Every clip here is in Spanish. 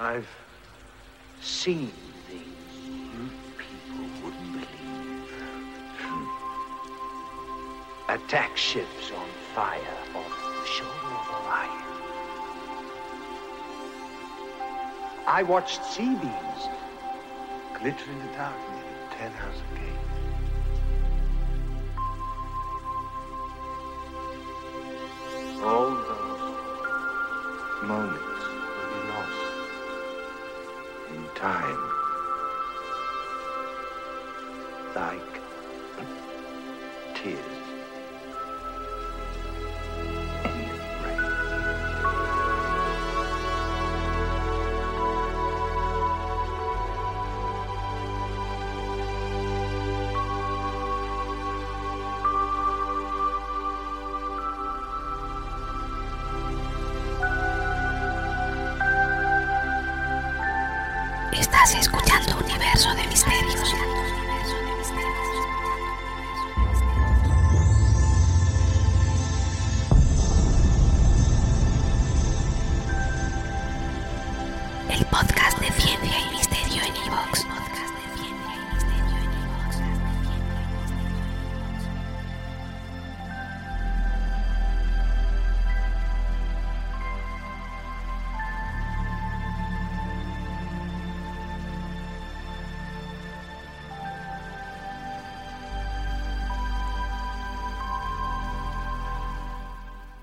I've seen things you people wouldn't believe. Attack ships on fire off the shoulder of Orion. I watched sea beams glitter in the dark near House Gate. Like tears. Estás escuchando Universo de Misterios.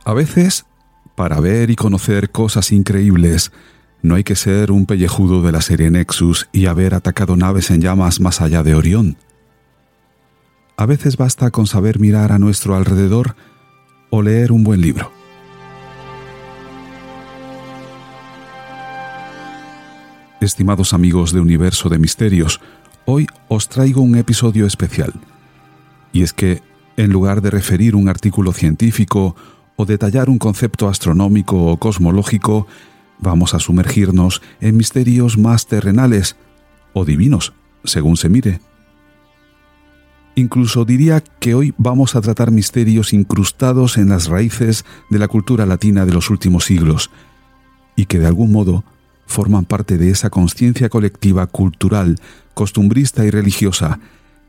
A veces, para ver y conocer cosas increíbles, no hay que ser un pellejudo de la serie Nexus y haber atacado naves en llamas más allá de Orión. A veces basta con saber mirar a nuestro alrededor o leer un buen libro. Estimados amigos de Universo de Misterios, hoy os traigo un episodio especial. Y es que, en lugar de referir un artículo científico o detallar un concepto astronómico o cosmológico, vamos a sumergirnos en misterios más terrenales o divinos, según se mire. Incluso diría que hoy vamos a tratar misterios incrustados en las raíces de la cultura latina de los últimos siglos y que de algún modo forman parte de esa conciencia colectiva cultural, costumbrista y religiosa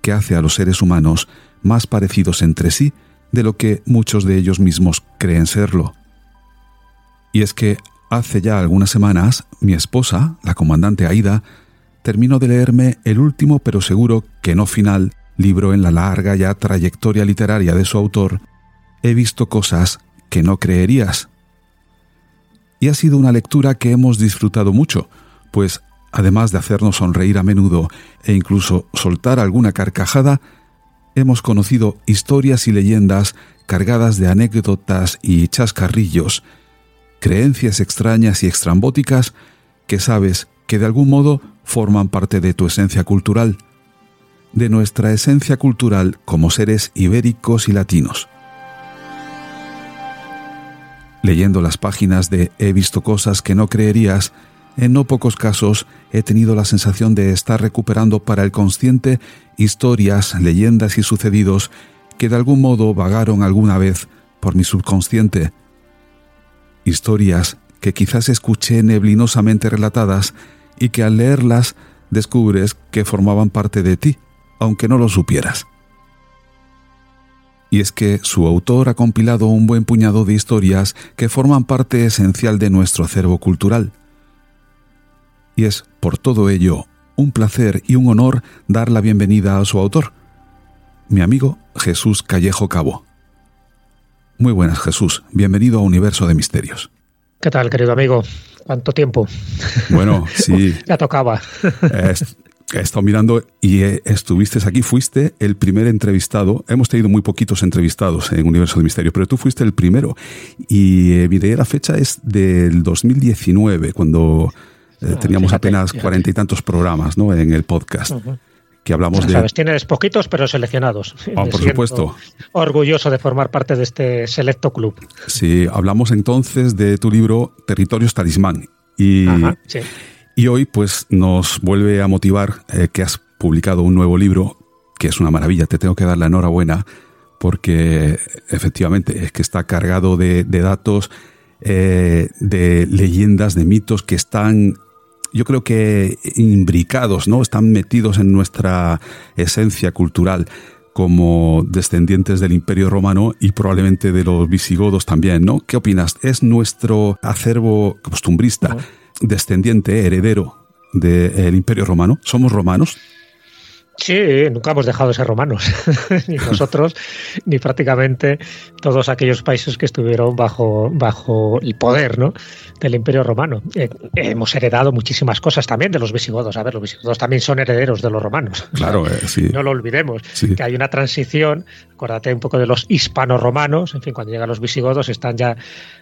que hace a los seres humanos más parecidos entre sí de lo que muchos de ellos mismos creen serlo. Y es que hace ya algunas semanas mi esposa, la comandante Aida, terminó de leerme el último pero seguro que no final libro en la larga ya trayectoria literaria de su autor, He visto cosas que no creerías. Y ha sido una lectura que hemos disfrutado mucho, pues además de hacernos sonreír a menudo e incluso soltar alguna carcajada, hemos conocido historias y leyendas cargadas de anécdotas y chascarrillos, creencias extrañas y extrambóticas que sabes que de algún modo forman parte de tu esencia cultural, de nuestra esencia cultural como seres ibéricos y latinos. Leyendo las páginas de He visto cosas que no creerías, en no pocos casos he tenido la sensación de estar recuperando para el consciente historias, leyendas y sucedidos que de algún modo vagaron alguna vez por mi subconsciente. Historias que quizás escuché neblinosamente relatadas y que al leerlas descubres que formaban parte de ti, aunque no lo supieras. Y es que su autor ha compilado un buen puñado de historias que forman parte esencial de nuestro acervo cultural. Y es, por todo ello, un placer y un honor dar la bienvenida a su autor, mi amigo Jesús Callejo Cabo. Muy buenas, Jesús. Bienvenido a Universo de Misterios. ¿Qué tal, querido amigo? ¿Cuánto tiempo? Bueno, sí. ya tocaba. Eh, he estado mirando y estuviste aquí, fuiste el primer entrevistado. Hemos tenido muy poquitos entrevistados en Universo de Misterio, pero tú fuiste el primero. Y eh, miré la fecha es del 2019, cuando Eh, teníamos apenas cuarenta y tantos programas ¿no? en el podcast. Que hablamos de... Sabes, tienes poquitos pero seleccionados. Ah, por supuesto. Orgulloso de formar parte de este selecto club. Sí, hablamos entonces de tu libro Territorios Talismán. Y, y hoy pues nos vuelve a motivar eh, que has publicado un nuevo libro, que es una maravilla, te tengo que dar la enhorabuena, porque efectivamente es que está cargado de, datos, eh, de leyendas, de mitos que están yo creo que imbricados, ¿no? Están metidos en nuestra esencia cultural como descendientes del Imperio Romano y probablemente de los visigodos también, ¿no? ¿Qué opinas? ¿Es nuestro acervo costumbrista descendiente, heredero del Imperio Romano? ¿Somos romanos? Sí, nunca hemos dejado de ser romanos, ni nosotros, ni prácticamente todos aquellos países que estuvieron bajo, bajo el poder ¿no? del Imperio Romano. Eh, hemos heredado muchísimas cosas también de los visigodos. A ver, los visigodos también son herederos de los romanos. Claro, eh, sí. No lo olvidemos, que hay una transición, acuérdate un poco de los hispano-romanos, en fin, cuando llegan los visigodos están ya,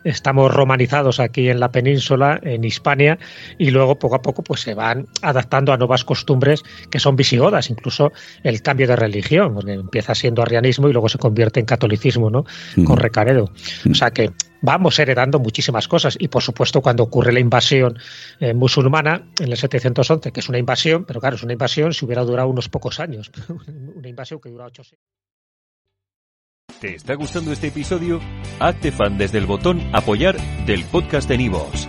estamos romanizados aquí en la península, en Hispania, y luego poco a poco pues se van adaptando a nuevas costumbres que son visigodas, incluso incluso el cambio de religión, porque empieza siendo arrianismo y luego se convierte en catolicismo, ¿no? Con Recaredo. O sea que vamos heredando muchísimas cosas y por supuesto cuando ocurre la invasión eh, musulmana en el 711, que es una invasión, pero claro, es una invasión si hubiera durado unos pocos años, una invasión que dura ocho ¿Te está gustando este episodio? Hazte fan desde el botón apoyar del podcast de Nivos.